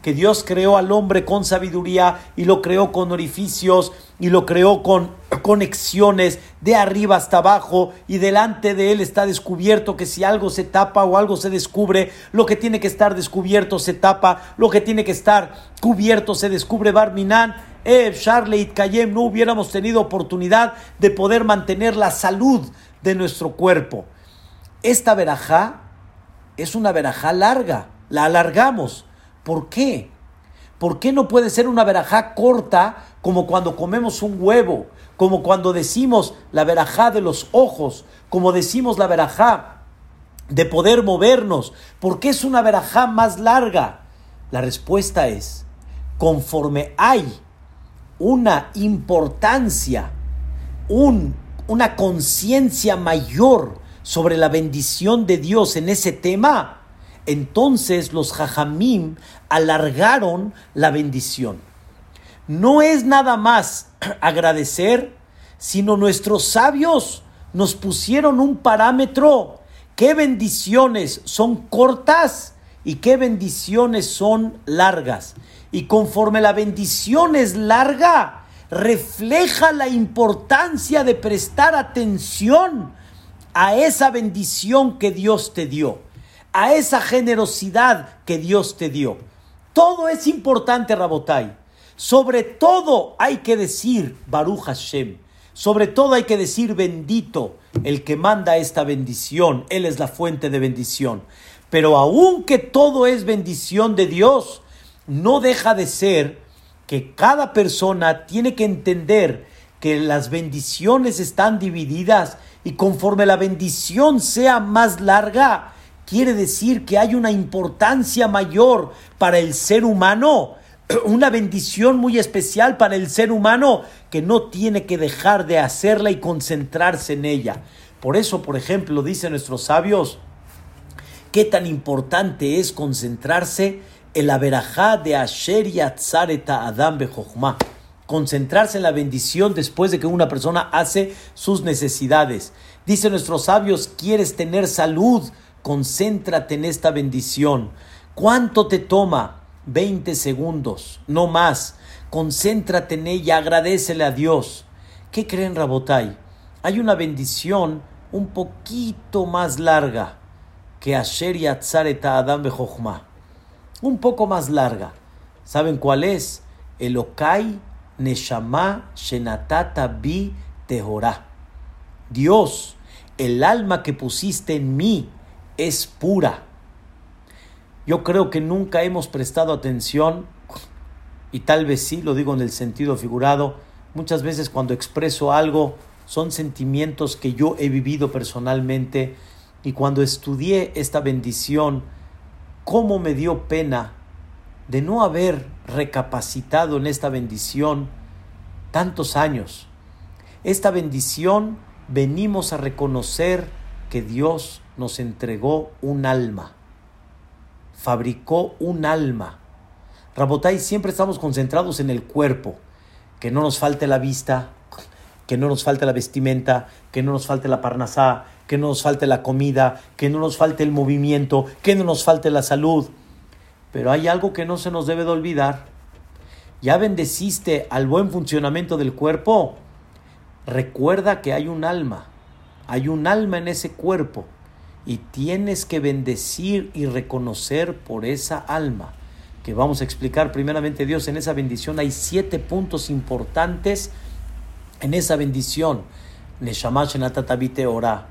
Que Dios creó al hombre con sabiduría y lo creó con orificios y lo creó con conexiones de arriba hasta abajo y delante de él está descubierto que si algo se tapa o algo se descubre, lo que tiene que estar descubierto se tapa, lo que tiene que estar cubierto se descubre. Barminan, Ev, Charleit, Kayem, no hubiéramos tenido oportunidad de poder mantener la salud de nuestro cuerpo. Esta verajá es una verajá larga, la alargamos. ¿Por qué? ¿Por qué no puede ser una verajá corta como cuando comemos un huevo, como cuando decimos la verajá de los ojos, como decimos la verajá de poder movernos? ¿Por qué es una verajá más larga? La respuesta es, conforme hay una importancia, un, una conciencia mayor sobre la bendición de Dios en ese tema, entonces los jajamim alargaron la bendición. No es nada más (clears throat) agradecer, sino nuestros sabios nos pusieron un parámetro. ¿Qué bendiciones son cortas y qué bendiciones son largas? Y conforme la bendición es larga, refleja la importancia de prestar atención a esa bendición que Dios te dio, a esa generosidad que Dios te dio. Todo es importante, Rabotai. Sobre todo hay que decir Baruch Hashem. Sobre todo hay que decir bendito el que manda esta bendición. Él es la fuente de bendición. Pero aunque todo es bendición de Dios, no deja de ser que cada persona tiene que entender que las bendiciones están divididas y conforme la bendición sea más larga, quiere decir que hay una importancia mayor para el ser humano (clears throat) una bendición muy especial para el ser humano que no tiene que dejar de hacerla y concentrarse en ella. Por eso, por ejemplo, dicen nuestros sabios, qué tan importante es concentrarse en la verajá de Asher Yatzareta Adam Bejochma. Concentrarse en la bendición después de que una persona hace sus necesidades. Dicen nuestros sabios, ¿quieres tener salud? Concéntrate en esta bendición. ¿Cuánto te toma? 20 segundos, no más. Concéntrate en ella, agradecele a Dios. ¿Qué creen, Rabotai? Hay una bendición un poquito más larga que Asher Yatzareta Adam Bejochma. Un poco más larga. ¿Saben cuál es? Elokai Neshama Shenatata Bi Tehorá. Dios, el alma que pusiste en mí es pura yo creo que nunca hemos prestado atención, y tal vez sí, lo digo en el sentido figurado, muchas veces cuando expreso algo son sentimientos que yo he vivido personalmente y cuando estudié esta bendición, cómo me dio pena de no haber recapacitado en esta bendición tantos años. Esta bendición venimos a reconocer que Dios nos entregó un alma fabricó un alma. Rabotai, siempre estamos concentrados en el cuerpo, que no nos falte la vista, que no nos falte la vestimenta, que no nos falte la parnasá, que no nos falte la comida, que no nos falte el movimiento, que no nos falte la salud. Pero hay algo que no se nos debe de olvidar. ¿Ya bendeciste al buen funcionamiento del cuerpo? Recuerda que hay un alma, hay un alma en ese cuerpo y tienes que bendecir y reconocer por esa alma que vamos a explicar primeramente Dios en esa bendición. Hay siete puntos importantes en esa bendición. Neshama tabite ora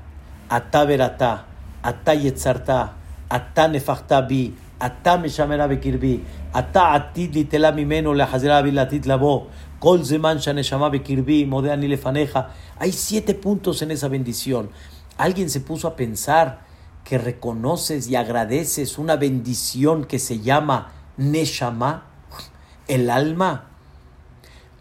ata verata ata yetzarta ata nefachta bi. Ata meshamera bekirbi ata atid litela mimeno lehazera bilatit labo kol zeman shaneshama bekirbi modeani lefaneja hay siete puntos en esa bendición alguien se puso a pensar que reconoces y agradeces una bendición que se llama Neshama, el alma.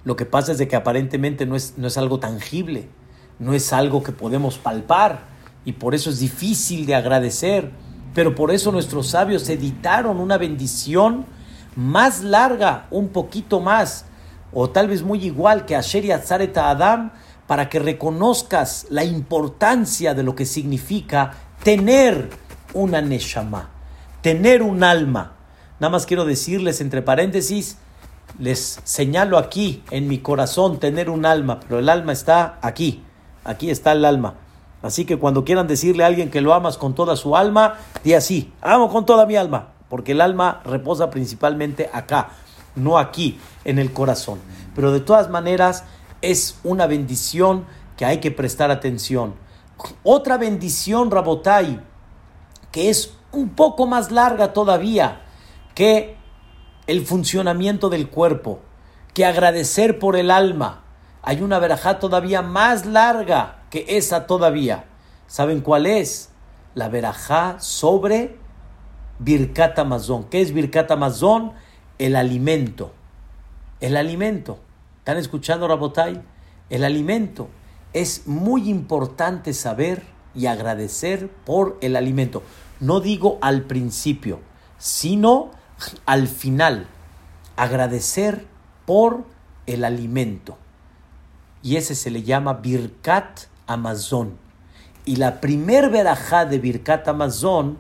Lo que pasa es de que aparentemente no es, no es algo tangible, no es algo que podemos palpar y por eso es difícil de agradecer. Pero por eso nuestros sabios editaron una bendición más larga, un poquito más, o tal vez muy igual que Asher y Adam, para que reconozcas la importancia de lo que significa tener una neshama, tener un alma. Nada más quiero decirles entre paréntesis, les señalo aquí en mi corazón tener un alma, pero el alma está aquí, aquí está el alma. Así que cuando quieran decirle a alguien que lo amas con toda su alma, di así, amo con toda mi alma, porque el alma reposa principalmente acá, no aquí, en el corazón. Pero de todas maneras, es una bendición que hay que prestar atención. Otra bendición, Rabotai, que es un poco más larga todavía que el funcionamiento del cuerpo, que agradecer por el alma. Hay una verajá todavía más larga que esa todavía. ¿Saben cuál es? La verajá sobre Birkat Amazon. ¿Qué es Birkat Amazon? El alimento. El alimento. ¿Están escuchando, Rabotai? El alimento. Es muy importante saber y agradecer por el alimento. No digo al principio, sino al final. Agradecer por el alimento. Y ese se le llama Birkat Amazon. Y la primer verajá de Birkat Amazon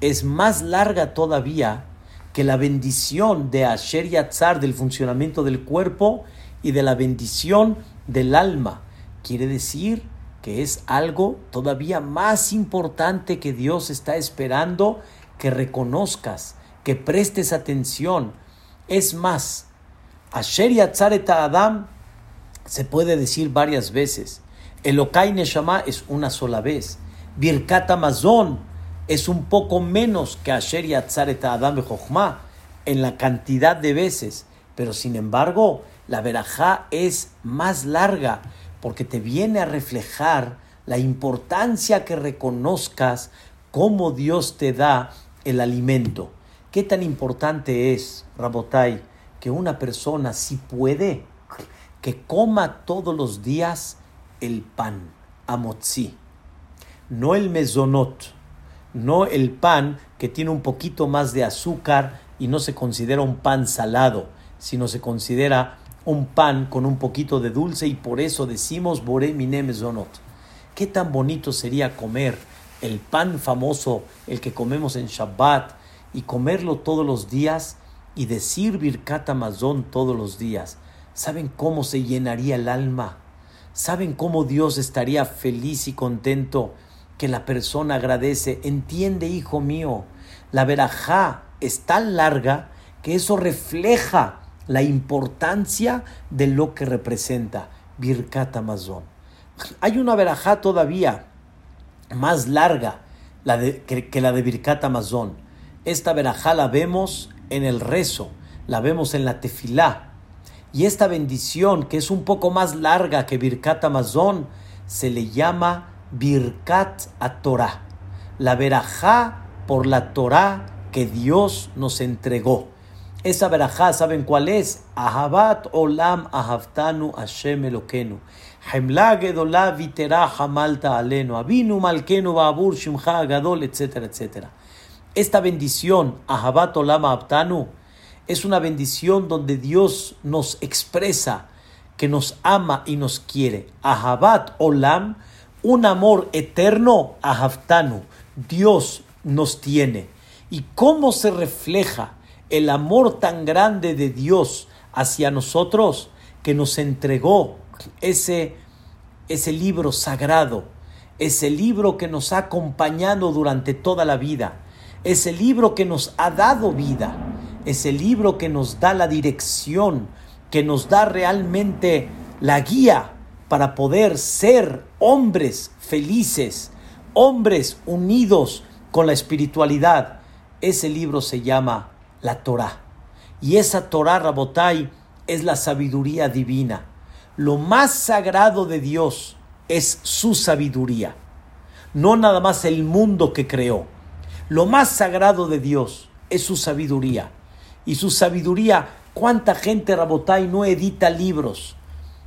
es más larga todavía que la bendición de Asher Yatzar del funcionamiento del cuerpo y de la bendición del alma. Quiere decir que es algo todavía más importante que Dios está esperando que reconozcas, que prestes atención. Es más, Asher Yatzar et Adam se puede decir varias veces. Elokai Neshama es una sola vez. Birkat Amazon es un poco menos que Asher Yatzar et Adam Jochma en la cantidad de veces. Pero sin embargo, la verajá es más larga porque te viene a reflejar la importancia que reconozcas cómo Dios te da el alimento. ¿Qué tan importante es, Rabotai, que una persona si puede que coma todos los días el pan, amotzi, no el mesonot, no el pan que tiene un poquito más de azúcar y no se considera un pan salado, sino se considera un pan con un poquito de dulce y por eso decimos Bore Mine Mesonot. Qué tan bonito sería comer el pan famoso, el que comemos en Shabbat, y comerlo todos los días y decir Birkat Amazon todos los días. ¿Saben cómo se llenaría el alma? ¿Saben cómo Dios estaría feliz y contento que la persona agradece? Entiende, hijo mío, la verajá es tan larga que eso refleja la importancia de lo que representa Birkat Amazon. Hay una verajá todavía más larga la de, que, la de Birkat Amazon. Esta verajá la vemos en el rezo, la vemos en la tefilá. Y esta bendición, que es un poco más larga que Birkat Amazon, se le llama Birkat a Torah. La verajá por la Torah que Dios nos entregó. Esa verajá, ¿saben cuál es? Ahabat olam ahavtanu Hashem Elokenu. Hemla vitera hamalta alenu. Abinu malkenu babur shimcha gadol, etcétera, etcétera. Esta bendición, Ahabat olam ahavtanu, es una bendición donde Dios nos expresa que nos ama y nos quiere. Ahabat olam, un amor eterno, ahavtanu. Dios nos tiene. ¿Y cómo se refleja? El amor tan grande de Dios hacia nosotros que nos entregó ese, ese libro sagrado, ese libro que nos ha acompañado durante toda la vida, ese libro que nos ha dado vida, ese libro que nos da la dirección, que nos da realmente la guía para poder ser hombres felices, hombres unidos con la espiritualidad. Ese libro se llama la Torah. Y esa Torah, Rabotai, es la sabiduría divina. Lo más sagrado de Dios es su sabiduría, no nada más el mundo que creó. Lo más sagrado de Dios es su sabiduría. Y su sabiduría, cuánta gente, Rabotai, no edita libros.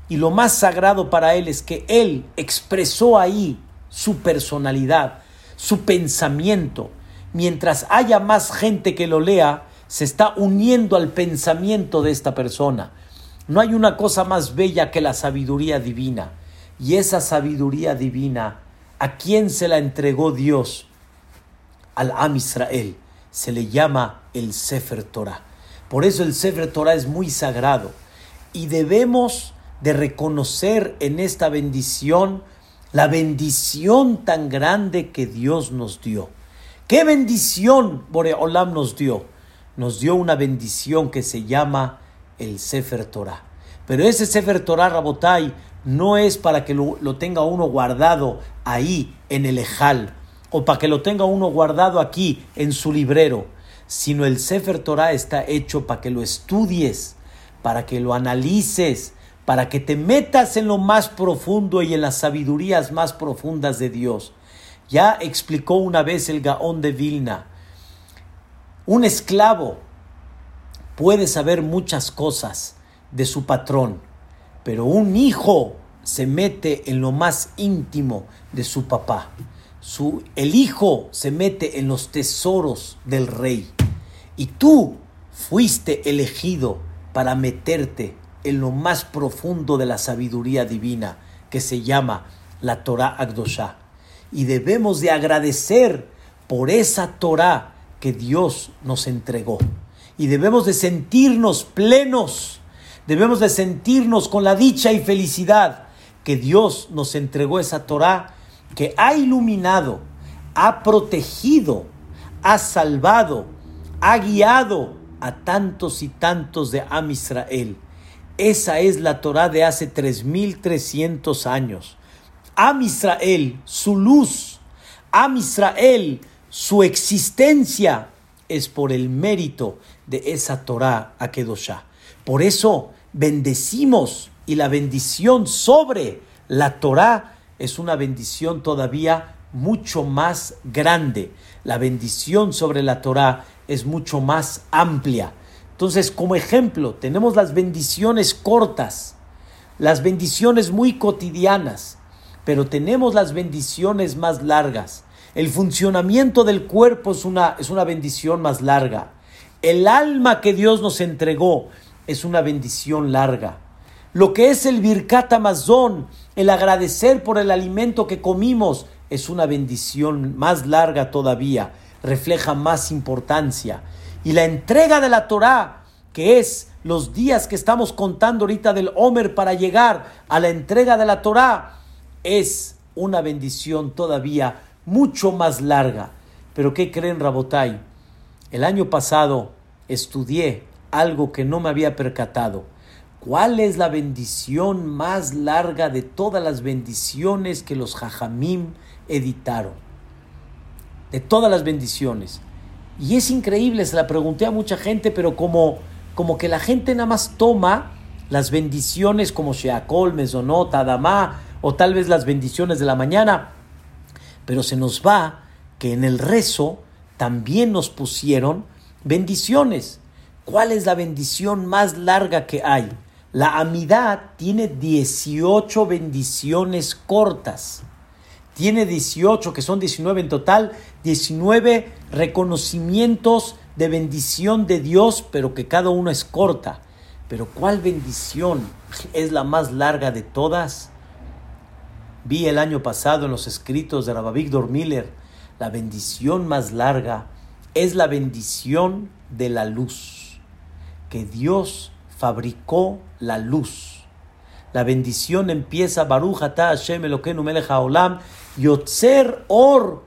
Y lo más sagrado para él es que él expresó ahí su personalidad, su pensamiento. Mientras haya más gente que lo lea, se está uniendo al pensamiento de esta persona. No hay una cosa más bella que la sabiduría divina. Y esa sabiduría divina, ¿a quién se la entregó Dios? Al Am Israel. Se le llama el Sefer Torah. Por eso el Sefer Torah es muy sagrado. Y debemos de reconocer en esta bendición la bendición tan grande que Dios nos dio. ¿Qué bendición Boreolam nos dio? Nos dio una bendición que se llama el Sefer Torah. Pero ese Sefer Torah Rabotai no es para que lo, tenga uno guardado ahí en el Ejal o para que lo tenga uno guardado aquí en su librero, sino el Sefer Torah está hecho para que lo estudies, para que lo analices, para que te metas en lo más profundo y en las sabidurías más profundas de Dios. Ya explicó una vez el Gaón de Vilna, un esclavo puede saber muchas cosas de su patrón, pero un hijo se mete en lo más íntimo de su papá. Su, el hijo se mete en los tesoros del rey. Y tú fuiste elegido para meterte en lo más profundo de la sabiduría divina que se llama la Torah Agdosha. Y debemos de agradecer por esa Torah que Dios nos entregó. Y debemos de sentirnos plenos, debemos de sentirnos con la dicha y felicidad que Dios nos entregó esa Torah que ha iluminado, ha protegido, ha salvado, ha guiado a tantos y tantos de Am Israel. Esa es la Torah de hace 3300 años. Am Israel, su luz, Am Israel, su existencia es por el mérito de esa Torah Akedoshá. Por eso bendecimos y la bendición sobre la Torah es una bendición todavía mucho más grande. La bendición sobre la Torah es mucho más amplia. Entonces, como ejemplo, tenemos las bendiciones cortas, las bendiciones muy cotidianas, pero tenemos las bendiciones más largas. El funcionamiento del cuerpo es una, es una bendición más larga. El alma que Dios nos entregó es una bendición larga. Lo que es el Birkat Amazon, el agradecer por el alimento que comimos, es una bendición más larga todavía, refleja más importancia. Y la entrega de la Torah, que es los días que estamos contando ahorita del Homer para llegar a la entrega de la Torah, es una bendición todavía mucho más larga. Pero ¿qué creen, Rabotai? El año pasado estudié algo que no me había percatado. ¿Cuál es la bendición más larga de todas las bendiciones que los Jajamim editaron? De todas las bendiciones. Y es increíble, se la pregunté a mucha gente, pero como, como que la gente nada más toma las bendiciones como Sheakol, Mesonot, Adamá, o tal vez las bendiciones de la mañana, pero se nos va que en el rezo también nos pusieron bendiciones. ¿Cuál es la bendición más larga que hay? La amidad tiene 18 bendiciones cortas. Tiene 18, que son 19 en total, 19 reconocimientos de bendición de Dios, pero que cada uno es corta. Pero ¿cuál bendición es la más larga de todas? Vi el año pasado en los escritos de Rabbi Víctor Miller, la bendición más larga es la bendición de la luz, que Dios fabricó la luz. La bendición empieza Baruch ata Hashem Elokeinu melech haolam yotzer or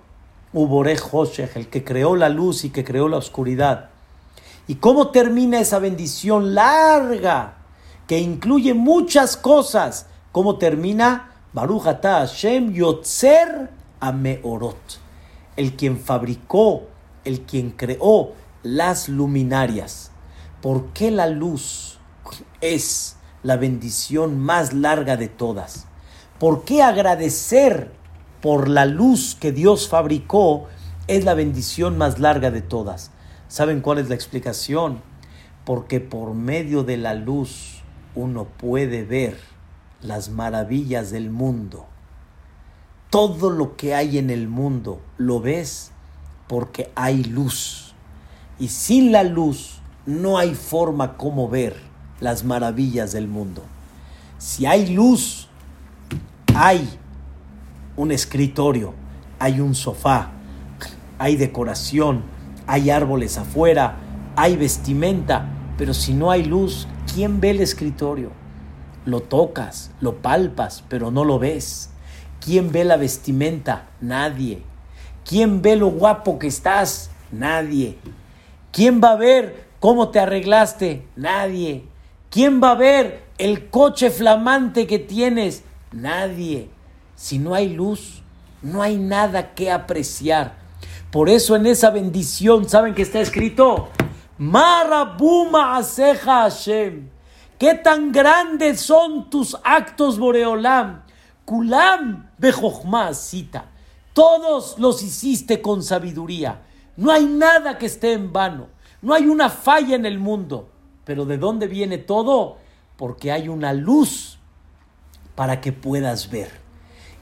uborech hoshech, el que creó la luz y que creó la oscuridad. ¿Y cómo termina esa bendición larga que incluye muchas cosas? ¿Cómo termina? Baruch ata Hashem Yotzer Ameorot, el quien fabricó, el quien creó las luminarias. ¿Por qué la luz es la bendición más larga de todas? ¿Por qué agradecer por la luz que Dios fabricó es la bendición más larga de todas? ¿Saben cuál es la explicación? Porque por medio de la luz uno puede ver las maravillas del mundo. Todo lo que hay en el mundo lo ves porque hay luz. Y sin la luz no hay forma como ver las maravillas del mundo. Si hay luz, hay un escritorio, hay un sofá, hay decoración, hay árboles afuera, hay vestimenta, pero si no hay luz, ¿quién ve el escritorio? Lo tocas, lo palpas, pero no lo ves. ¿Quién ve la vestimenta? Nadie. ¿Quién ve lo guapo que estás? Nadie. ¿Quién va a ver cómo te arreglaste? Nadie. ¿Quién va a ver el coche flamante que tienes? Nadie. Si no hay luz, no hay nada que apreciar. Por eso en esa bendición, ¿saben que está escrito? Marabuma Hashem. ¿Qué tan grandes son tus actos, Boreolam? Kulam bejochma cita. Todos los hiciste con sabiduría. No hay nada que esté en vano. No hay una falla en el mundo. Pero ¿de dónde viene todo? Porque hay una luz para que puedas ver.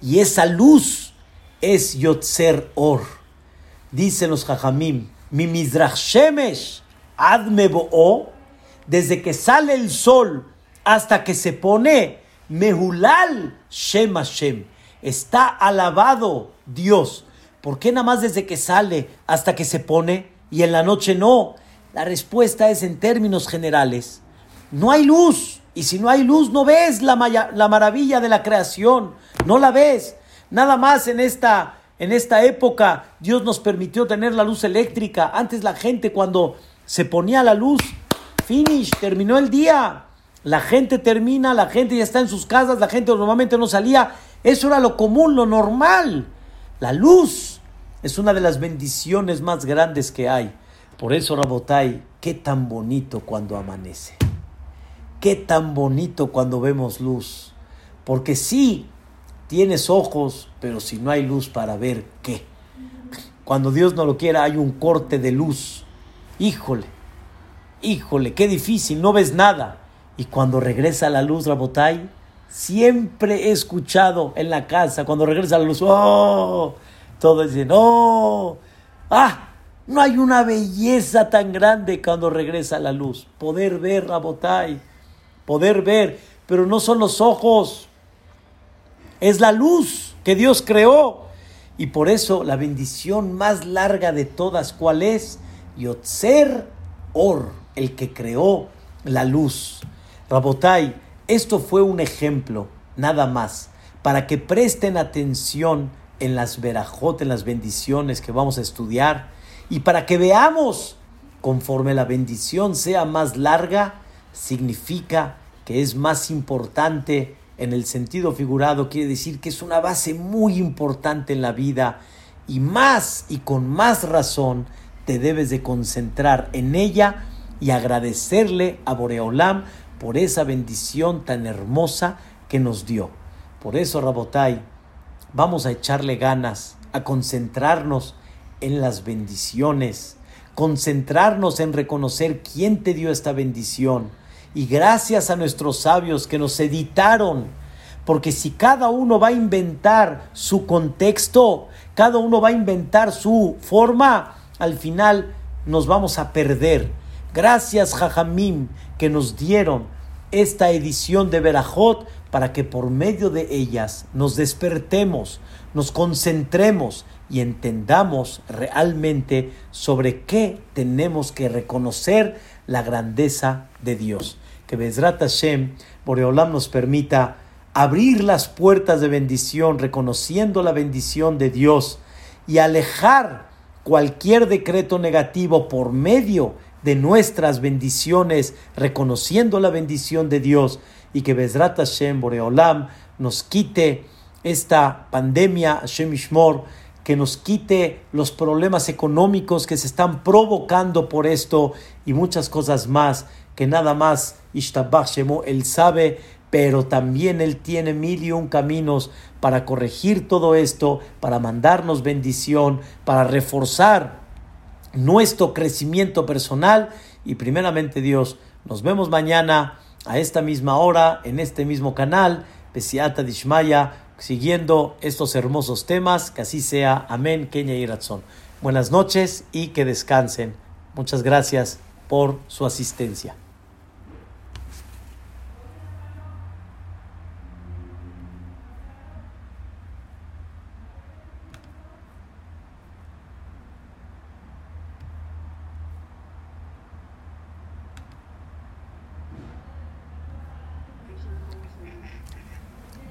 Y esa luz es Yotzer Or. Dicen los Jajamim, mi Mizrach Shemesh adme desde que sale el sol hasta que se pone Mehulal Shem Hashem. Está alabado Dios. ¿Por qué nada más desde que sale hasta que se pone y en la noche no? La respuesta es en términos generales. No hay luz. Y si no hay luz, no ves la, la maravilla de la creación. No la ves. Nada más en esta, en esta época Dios nos permitió tener la luz eléctrica. Antes la gente cuando se ponía la luz, finish, terminó el día. La gente termina, la gente ya está en sus casas, la gente normalmente no salía. Eso era lo común, lo normal. La luz es una de las bendiciones más grandes que hay. Por eso, Rabotai, qué tan bonito cuando amanece. Qué tan bonito cuando vemos luz. Porque sí, tienes ojos, pero si no hay luz para ver qué. Cuando Dios no lo quiera, hay un corte de luz. Híjole, híjole, qué difícil, no ves nada. Y cuando regresa la luz, Rabotai, siempre he escuchado en la casa, cuando regresa la luz, ¡oh! Todos dicen, ¡oh! ¡ah! No hay una belleza tan grande cuando regresa la luz. Poder ver, Rabotai, poder ver, pero no son los ojos, es la luz que Dios creó. Y por eso la bendición más larga de todas, ¿cuál es? Yotzer Or, el que creó la luz. Rabotai, esto fue un ejemplo, nada más, para que presten atención en las verajot, en las bendiciones que vamos a estudiar, y para que veamos, conforme la bendición sea más larga, significa que es más importante en el sentido figurado, quiere decir que es una base muy importante en la vida, y más y con más razón te debes de concentrar en ella y agradecerle a Boreolam por esa bendición tan hermosa que nos dio. Por eso, Rabotai, vamos a echarle ganas, a concentrarnos en las bendiciones, concentrarnos en reconocer quién te dio esta bendición. Y gracias a nuestros sabios que nos editaron, porque si cada uno va a inventar su contexto, cada uno va a inventar su forma, al final nos vamos a perder. Gracias, Jajamim, que nos dieron esta edición de Berajot para que por medio de ellas nos despertemos, nos concentremos y entendamos realmente sobre qué tenemos que reconocer la grandeza de Dios. Que Bezrat Hashem, Boreolam nos permita abrir las puertas de bendición, reconociendo la bendición de Dios y alejar cualquier decreto negativo por medio de nuestras bendiciones, reconociendo la bendición de Dios y que Bezrat Hashem Boreolam nos quite esta pandemia, Hashem Ishmor, que nos quite los problemas económicos que se están provocando por esto y muchas cosas más, que nada más Ishtabach Shemo, Él sabe, pero también Él tiene mil y un caminos para corregir todo esto, para mandarnos bendición, para reforzar nuestro crecimiento personal y primeramente Dios. Nos vemos mañana a esta misma hora en este mismo canal, Pesiata Dishmaya, siguiendo estos hermosos temas. Que así sea. Amén, Kenya y. Buenas noches y que descansen. Muchas gracias por su asistencia.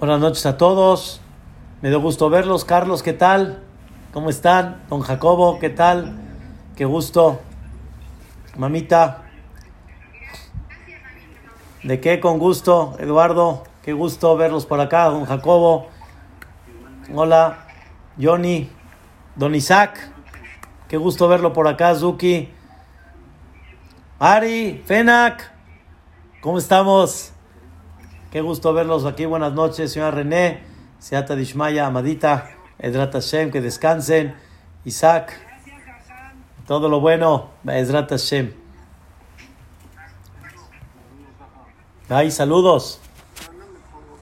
Buenas noches a todos. Me dio gusto verlos. Carlos, ¿qué tal? ¿Cómo están? Don Jacobo, ¿qué tal? Qué gusto. Mamita. ¿De qué? Con gusto. Eduardo, qué gusto verlos por acá. Don Jacobo. Hola. Johnny. Don Isaac. Qué gusto verlo por acá. Zuki. Ari. Fenak. ¿Cómo estamos? Qué gusto verlos aquí. Buenas noches, señora René, Seata Dishmaya, Amadita, Edrat Hashem, que descansen. Isaac, todo lo bueno, Edrat Hashem. Ay, saludos.